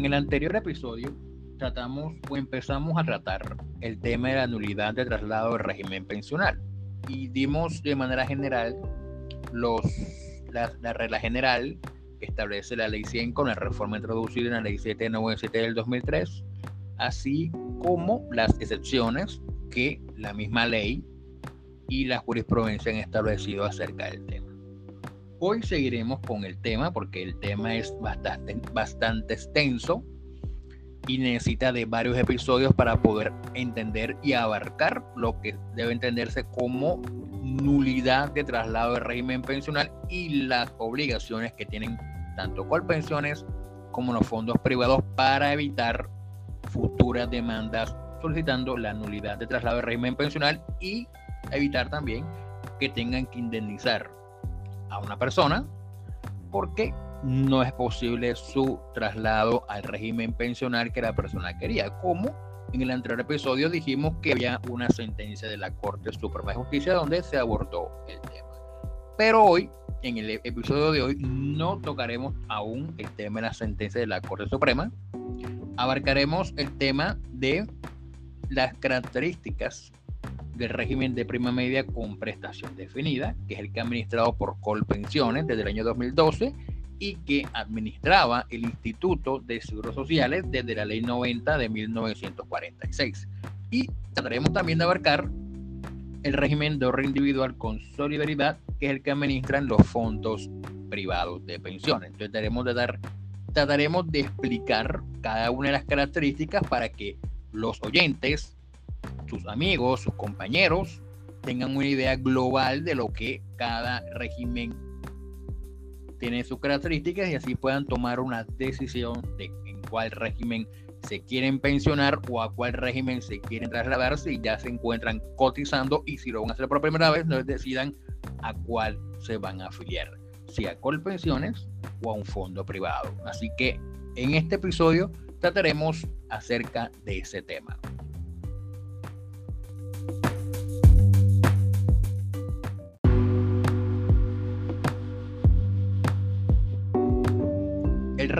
En el anterior episodio tratamos o empezamos a tratar el tema de la nulidad de traslado del régimen pensional y dimos de manera general los, la, la regla general que establece la ley 100 con la reforma introducida en la ley 797 del 2003, así como las excepciones que la misma ley y la jurisprudencia han establecido acerca del tema. Hoy seguiremos con el tema porque el tema es bastante, extenso y necesita de varios episodios para poder entender y abarcar lo que debe entenderse como nulidad de traslado de régimen pensional y las obligaciones que tienen tanto Colpensiones como los fondos privados para evitar futuras demandas solicitando la nulidad de traslado de régimen pensional y evitar también que tengan que indemnizar a una persona porque no es posible su traslado al régimen pensional que la persona quería. Como en el anterior episodio dijimos que había una sentencia de la Corte Suprema de Justicia donde se abortó el tema. Pero hoy, en el episodio de hoy, no tocaremos aún el tema de la sentencia de la Corte Suprema. Abarcaremos el tema de las características del régimen de prima media con prestación definida, que es el que ha administrado por Colpensiones desde el año 2012 y que administraba el Instituto de Seguros Sociales desde la Ley 90 de 1946. Y trataremos también de abarcar el régimen de ahorro individual con solidaridad, que es el que administran los fondos privados de pensiones. Entonces trataremos de dar, trataremos de explicar cada una de las características para que los oyentes sus amigos, sus compañeros, tengan una idea global de lo que cada régimen tiene sus características y así puedan tomar una decisión de en cuál régimen se quieren pensionar o a cuál régimen se quieren trasladar si ya se encuentran cotizando y si lo van a hacer por primera vez, no decidan a cuál se van a afiliar, si a Colpensiones o a un fondo privado. Así que en este episodio trataremos acerca de ese tema.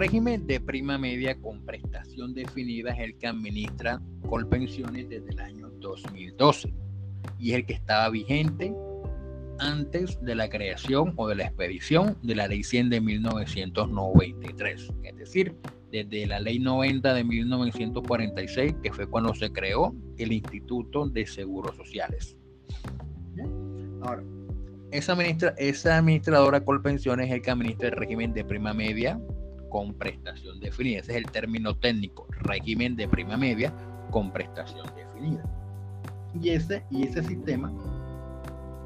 Régimen de prima media con prestación definida es el que administra Colpensiones desde el año 2012 y es el que estaba vigente antes de la creación o de la expedición de la Ley 100 de 1993, es decir, desde la Ley 90 de 1946, que fue cuando se creó el Instituto de Seguros Sociales. Ahora, esa, esa administradora Colpensiones es el que administra el régimen de prima media con prestación definida. Ese es el término técnico, régimen de prima media con prestación definida. Y ese, y ese sistema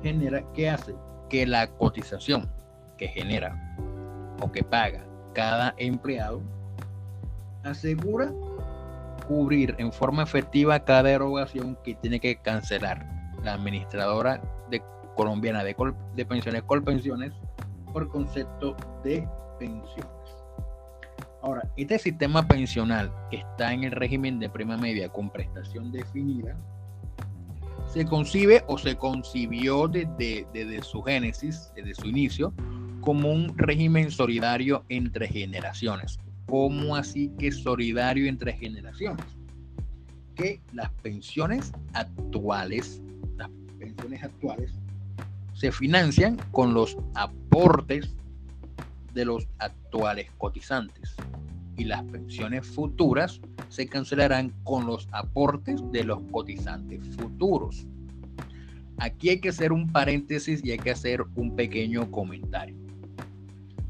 genera, ¿qué hace? Que la cotización que genera o que paga cada empleado asegura cubrir en forma efectiva cada erogación que tiene que cancelar la administradora de, colombiana de, de pensiones Colpensiones por concepto de pensiones. Ahora, este sistema pensional que está en el régimen de prima media con prestación definida, se concibe o se concibió desde, desde su génesis, desde su inicio, como un régimen solidario entre generaciones. ¿Cómo así que solidario entre generaciones? Que las pensiones actuales, las pensiones actuales, se financian con los aportes de los actuales cotizantes y las pensiones futuras se cancelarán con los aportes de los cotizantes futuros. Aquí hay que hacer un paréntesis y hay que hacer un pequeño comentario.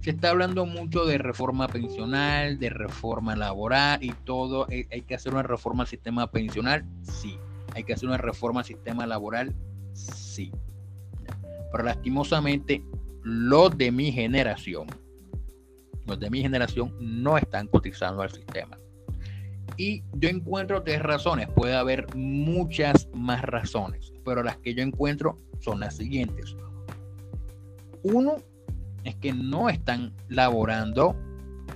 Se está hablando mucho de reforma pensional, de reforma laboral y todo. ¿Hay que hacer una reforma al sistema pensional? Sí. ¿Hay que hacer una reforma al sistema laboral? Sí. Pero lastimosamente, los de mi generación, los de mi generación no están cotizando al sistema. Y yo encuentro tres razones, puede haber muchas más razones, pero las que yo encuentro son las siguientes. Uno es que no están laborando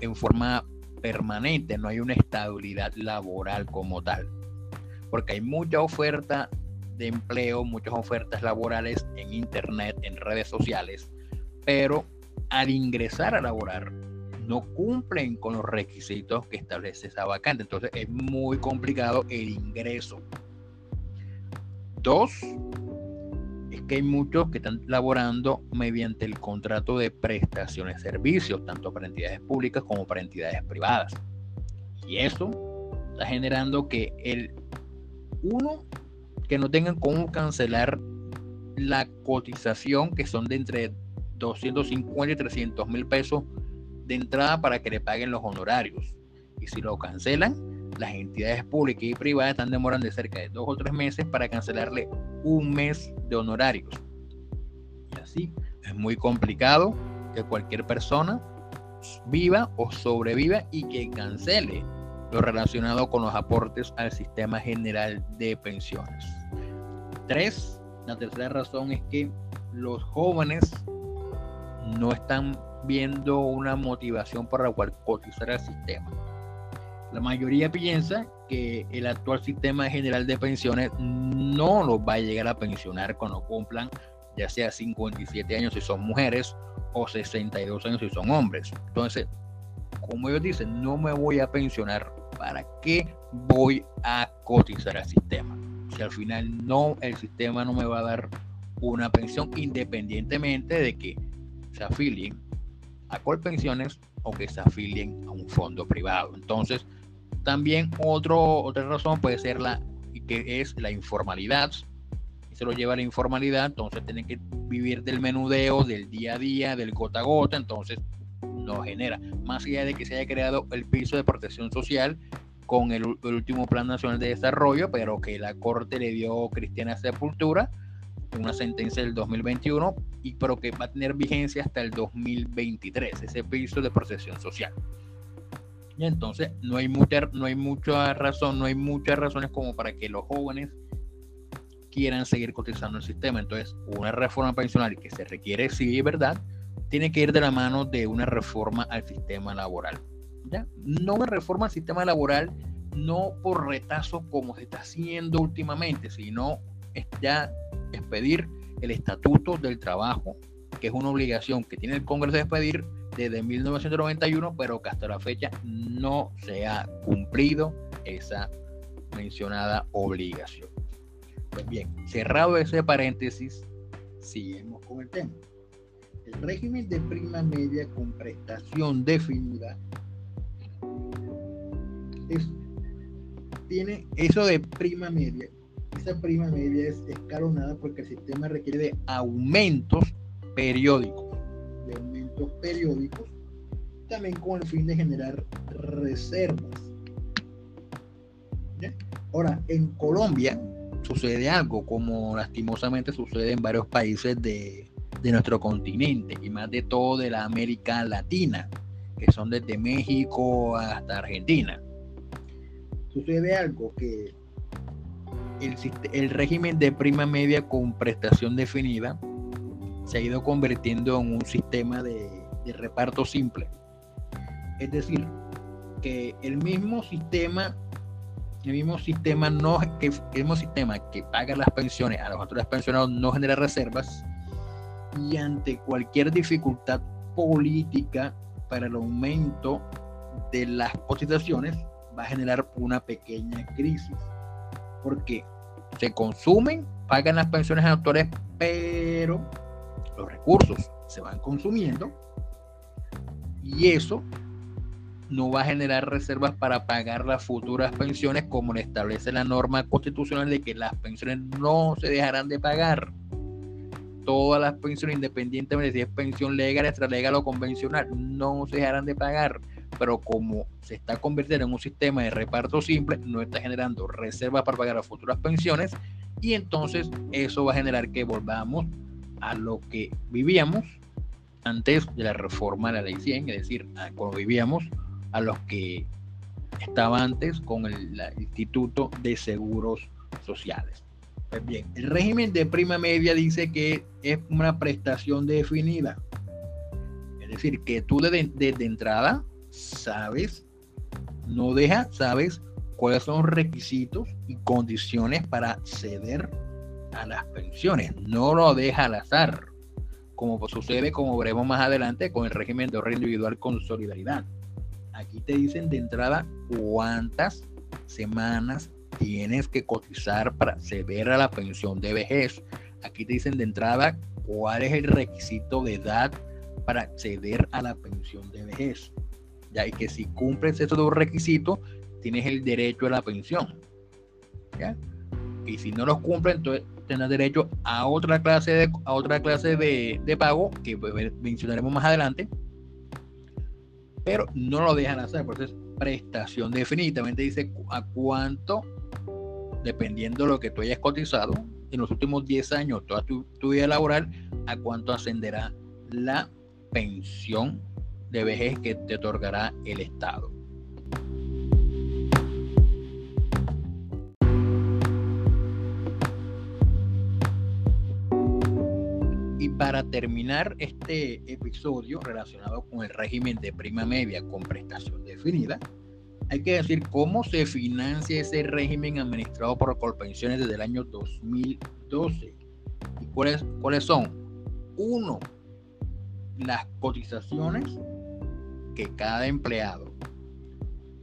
en forma permanente, no hay una estabilidad laboral como tal, porque hay mucha oferta de empleo, muchas ofertas laborales en internet, en redes sociales, pero al ingresar a laborar no cumplen con los requisitos que establece esa vacante. Entonces es muy complicado el ingreso. Dos, es que hay muchos que están laborando mediante el contrato de prestaciones de servicios, tanto para entidades públicas como para entidades privadas. Y eso está generando que el uno, que no tengan cómo cancelar la cotización, que son de entre 250 y 300 mil pesos de entrada para que le paguen los honorarios. Y si lo cancelan, las entidades públicas y privadas están demorando de cerca de dos o tres meses para cancelarle un mes de honorarios. Y así es muy complicado que cualquier persona viva o sobreviva y que cancele lo relacionado con los aportes al sistema general de pensiones. Tres, la tercera razón es que los jóvenes no están viendo una motivación para cotizar al sistema. La mayoría piensa que el actual sistema general de pensiones no los va a llegar a pensionar cuando cumplan ya sea 57 años si son mujeres o 62 años si son hombres. Entonces, como ellos dicen, no me voy a pensionar, ¿para qué voy a cotizar al sistema? Si al final no, el sistema no me va a dar una pensión independientemente de que se afilien a Colpensiones o que se afilien a un fondo privado. Entonces, también otro, otra razón puede ser la que es la informalidad. Se lo lleva a la informalidad, entonces tienen que vivir del menudeo, del día a día, del gota a gota, entonces no genera. Más allá de que se haya creado el piso de protección social con el, el último Plan Nacional de Desarrollo, pero que la Corte le dio cristiana sepultura, una sentencia del 2021, y, pero que va a tener vigencia hasta el 2023, ese piso de protección social. Y entonces no hay mucha, no hay mucha razón, no hay muchas razones como para que los jóvenes quieran seguir cotizando el sistema. Entonces, una reforma pensional que se requiere, sí, verdad, tiene que ir de la mano de una reforma al sistema laboral. ¿ya? No una reforma al sistema laboral, no por retazo como se está haciendo últimamente, sino ya expedir el estatuto del trabajo, que es una obligación que tiene el Congreso de expedir desde 1991, pero que hasta la fecha no se ha cumplido esa mencionada obligación. Pues bien, cerrado ese paréntesis, seguimos con el tema. El régimen de prima media con prestación definida es, tiene eso de prima media esa prima media es escalonada porque el sistema requiere de aumentos periódicos, de aumentos periódicos, también con el fin de generar reservas. Ahora, en Colombia sucede algo como lastimosamente sucede en varios países de, de nuestro continente y más de todo de la América Latina, que son desde México hasta Argentina. Sucede algo que el, régimen de prima media con prestación definida se ha ido convirtiendo en un sistema de, reparto simple. Es decir, que el mismo sistema, el mismo sistema no que el mismo sistema que paga las pensiones a los otros pensionados no genera reservas y ante cualquier dificultad política para el aumento de las cotizaciones va a generar una pequeña crisis porque se consumen, pagan las pensiones a actores, pero los recursos se van consumiendo y eso no va a generar reservas para pagar las futuras pensiones como le establece la norma constitucional de que las pensiones no se dejarán de pagar. Todas las pensiones, independientemente de si es pensión legal, extralegal o convencional, no se dejarán de pagar pero como se está convirtiendo en un sistema de reparto simple, no está generando reservas para pagar las futuras pensiones y entonces eso va a generar que volvamos a lo que vivíamos antes de la reforma de la ley 100, es decir, a cuando vivíamos a los que estaba antes con el, Instituto de Seguros Sociales. Pues bien, el régimen de prima media dice que es una prestación definida. Es decir, que tú desde de entrada sabes, no deja, sabes cuáles son requisitos y condiciones para ceder a las pensiones. No lo deja al azar. como sucede, como veremos más adelante, con el régimen de ahorro individual con solidaridad. Aquí te dicen de entrada cuántas semanas tienes que cotizar para acceder a la pensión de vejez. Aquí te dicen de entrada cuál es el requisito de edad para acceder a la pensión de vejez. Ya y que si cumples esos dos requisitos, tienes el derecho a la pensión. ¿ya? Y si no los cumples, entonces tendrás derecho a otra clase de, a otra clase de, de pago que mencionaremos más adelante. Pero no lo dejan hacer, por eso es prestación definitivamente dice a cuánto, dependiendo de lo que tú hayas cotizado en los últimos 10 años, toda tu, tu vida laboral, a cuánto ascenderá la pensión de vejez que te otorgará el Estado. Y para terminar este episodio relacionado con el régimen de prima media con prestación definida, hay que decir cómo se financia ese régimen administrado por Colpensiones desde el año 2012. ¿Y cuáles, cuáles son? Uno, las cotizaciones que cada empleado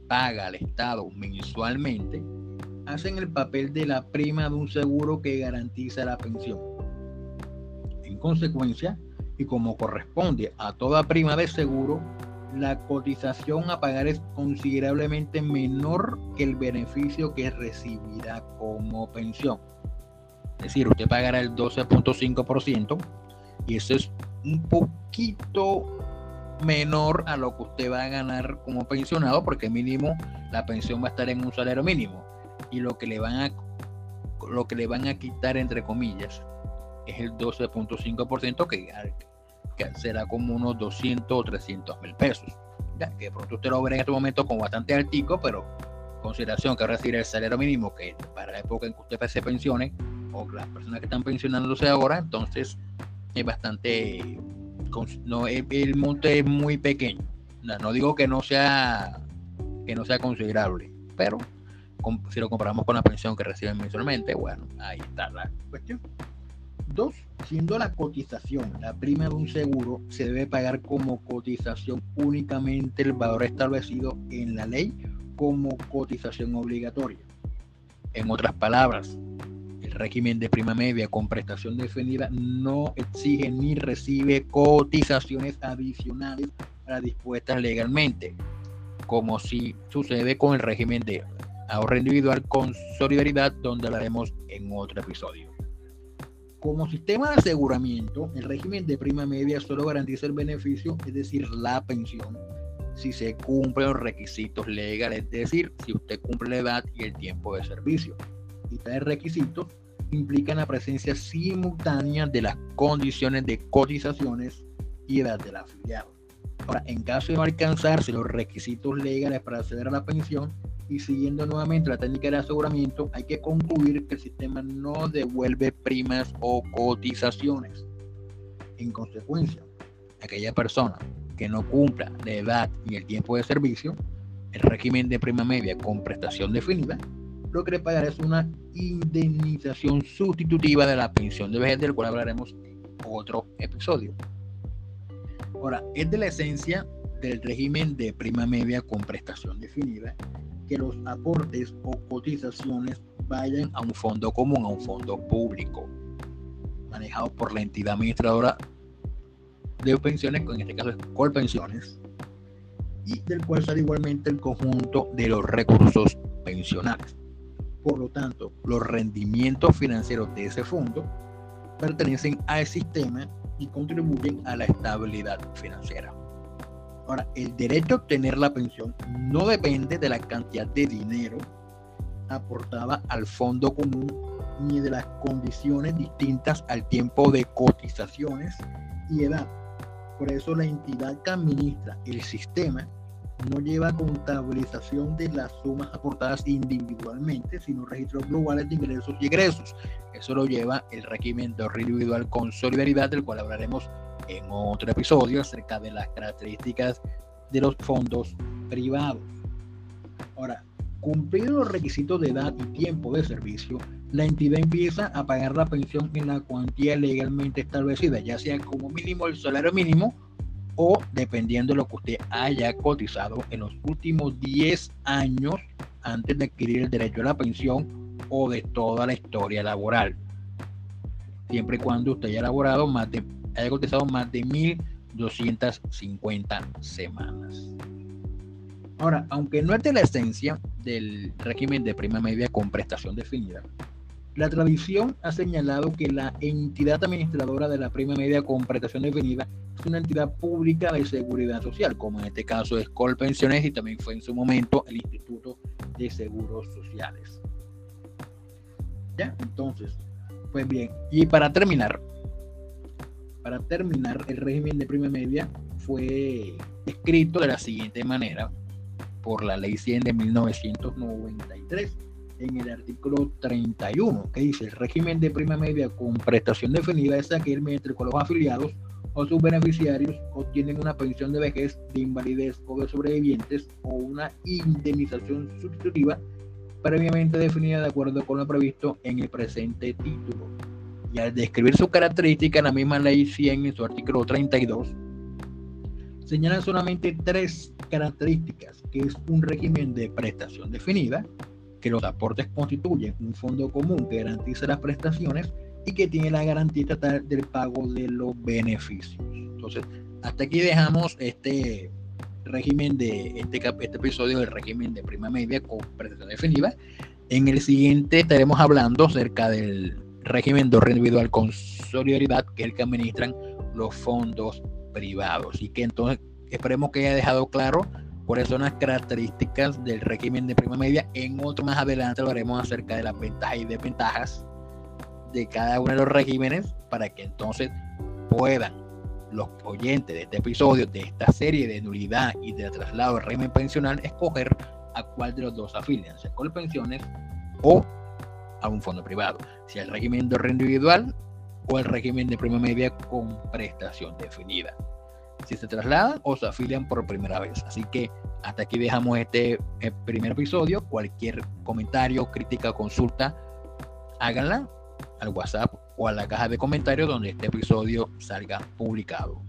paga al Estado mensualmente hacen el papel de la prima de un seguro que garantiza la pensión. En consecuencia, y como corresponde a toda prima de seguro, la cotización a pagar es considerablemente menor que el beneficio que recibirá como pensión. Es decir, usted pagará el 12.5% y eso es un poquito menor a lo que usted va a ganar como pensionado, porque mínimo la pensión va a estar en un salario mínimo y lo que le van a lo que le van a quitar entre comillas es el 12.5% que, que será como unos 200 o 300 mil pesos. Ya, que pronto usted lo verá en este momento como bastante altico, pero consideración que recibir el salario mínimo que para la época en que usted se pensione o las personas que están pensionándose ahora, entonces es bastante, no, el, monte es muy pequeño. No, digo que no sea que no sea considerable, pero si lo comparamos con la pensión que reciben mensualmente, bueno, ahí está la cuestión. Dos, siendo la cotización la prima de un seguro, se debe pagar como cotización únicamente el valor establecido en la ley como cotización obligatoria. En otras palabras, régimen de prima media con prestación definida no exige ni recibe cotizaciones adicionales para dispuestas legalmente, como si sucede con el régimen de ahorro individual con solidaridad, donde hablaremos en otro episodio. Como sistema de aseguramiento, el régimen de prima media solo garantiza el beneficio, es decir, la pensión, si se cumplen los requisitos legales, es decir, si usted cumple la edad y el tiempo de servicio. Y tales requisitos implican la presencia simultánea de las condiciones de cotizaciones y edad del afiliado. Ahora, en caso de no alcanzarse los requisitos legales para acceder a la pensión y siguiendo nuevamente la técnica de aseguramiento, hay que concluir que el sistema no devuelve primas o cotizaciones. En consecuencia, aquella persona que no cumpla la edad ni el tiempo de servicio, el régimen de prima media con prestación definida lo que le pagará es una indemnización sustitutiva de la pensión de vejez, del cual hablaremos otro episodio. Ahora, es de la esencia del régimen de prima media con prestación definida que los aportes o cotizaciones vayan a un fondo común, a un fondo público, manejado por la entidad administradora de pensiones, en este caso es Colpensiones, y del cual sale igualmente el conjunto de los recursos pensionales. Por lo tanto, los rendimientos financieros de ese fondo pertenecen al sistema y contribuyen a la estabilidad financiera. Ahora, el derecho a obtener la pensión no depende de la cantidad de dinero aportada al fondo común ni de las condiciones distintas al tiempo de cotizaciones y edad. Por eso la entidad que administra el sistema no lleva contabilización de las sumas aportadas individualmente, sino registros globales de ingresos y egresos. Eso lo lleva el régimen de individual con solidaridad, del cual hablaremos en otro episodio acerca de las características de los fondos privados. Ahora, cumplidos los requisitos de edad y tiempo de servicio, la entidad empieza a pagar la pensión en la cuantía legalmente establecida, ya sea como mínimo el salario mínimo o dependiendo de lo que usted haya cotizado en los últimos 10 años antes de adquirir el derecho a la pensión o de toda la historia laboral. Siempre y cuando usted haya elaborado más de, haya cotizado más de 1.250 semanas. Ahora, aunque no es de la esencia del régimen de prima media con prestación definida, la tradición ha señalado que la entidad administradora de la prima media con prestación definida es una entidad pública de seguridad social, como en este caso es Colpensiones y también fue en su momento el Instituto de Seguros Sociales. ¿Ya? Entonces, pues bien, y para terminar, para terminar, el régimen de prima media fue escrito de la siguiente manera por la ley 100 de 1993 en el artículo 31, que dice, el régimen de prima media con prestación definida es aquel mediante el cual los afiliados o sus beneficiarios obtienen una pensión de vejez, de invalidez o de sobrevivientes o una indemnización sustitutiva previamente definida de acuerdo con lo previsto en el presente título. Y al describir su característica, la misma ley 100 en su artículo 32 señala solamente tres características, que es un régimen de prestación definida, que los aportes constituyen un fondo común que garantiza las prestaciones y que tiene la garantía estatal del pago de los beneficios. Entonces, hasta aquí dejamos este régimen de este, este episodio del régimen de prima media con prestación definida. En el siguiente estaremos hablando acerca del régimen de individual con solidaridad, que es el que administran los fondos privados. Y que entonces esperemos que haya dejado claro cuáles son las características del régimen de prima media. En otro más adelante hablaremos acerca de las ventajas y desventajas de cada uno de los regímenes para que entonces puedan los oyentes de este episodio, de esta serie de nulidad y de traslado al régimen pensional, escoger a cuál de los dos afilian, sea con pensiones o a un fondo privado, si el régimen de renta individual o el régimen de prima media con prestación definida si se trasladan o se afilian por primera vez. Así que hasta aquí dejamos este eh, primer episodio. Cualquier comentario, crítica, consulta, háganla al WhatsApp o a la caja de comentarios donde este episodio salga publicado.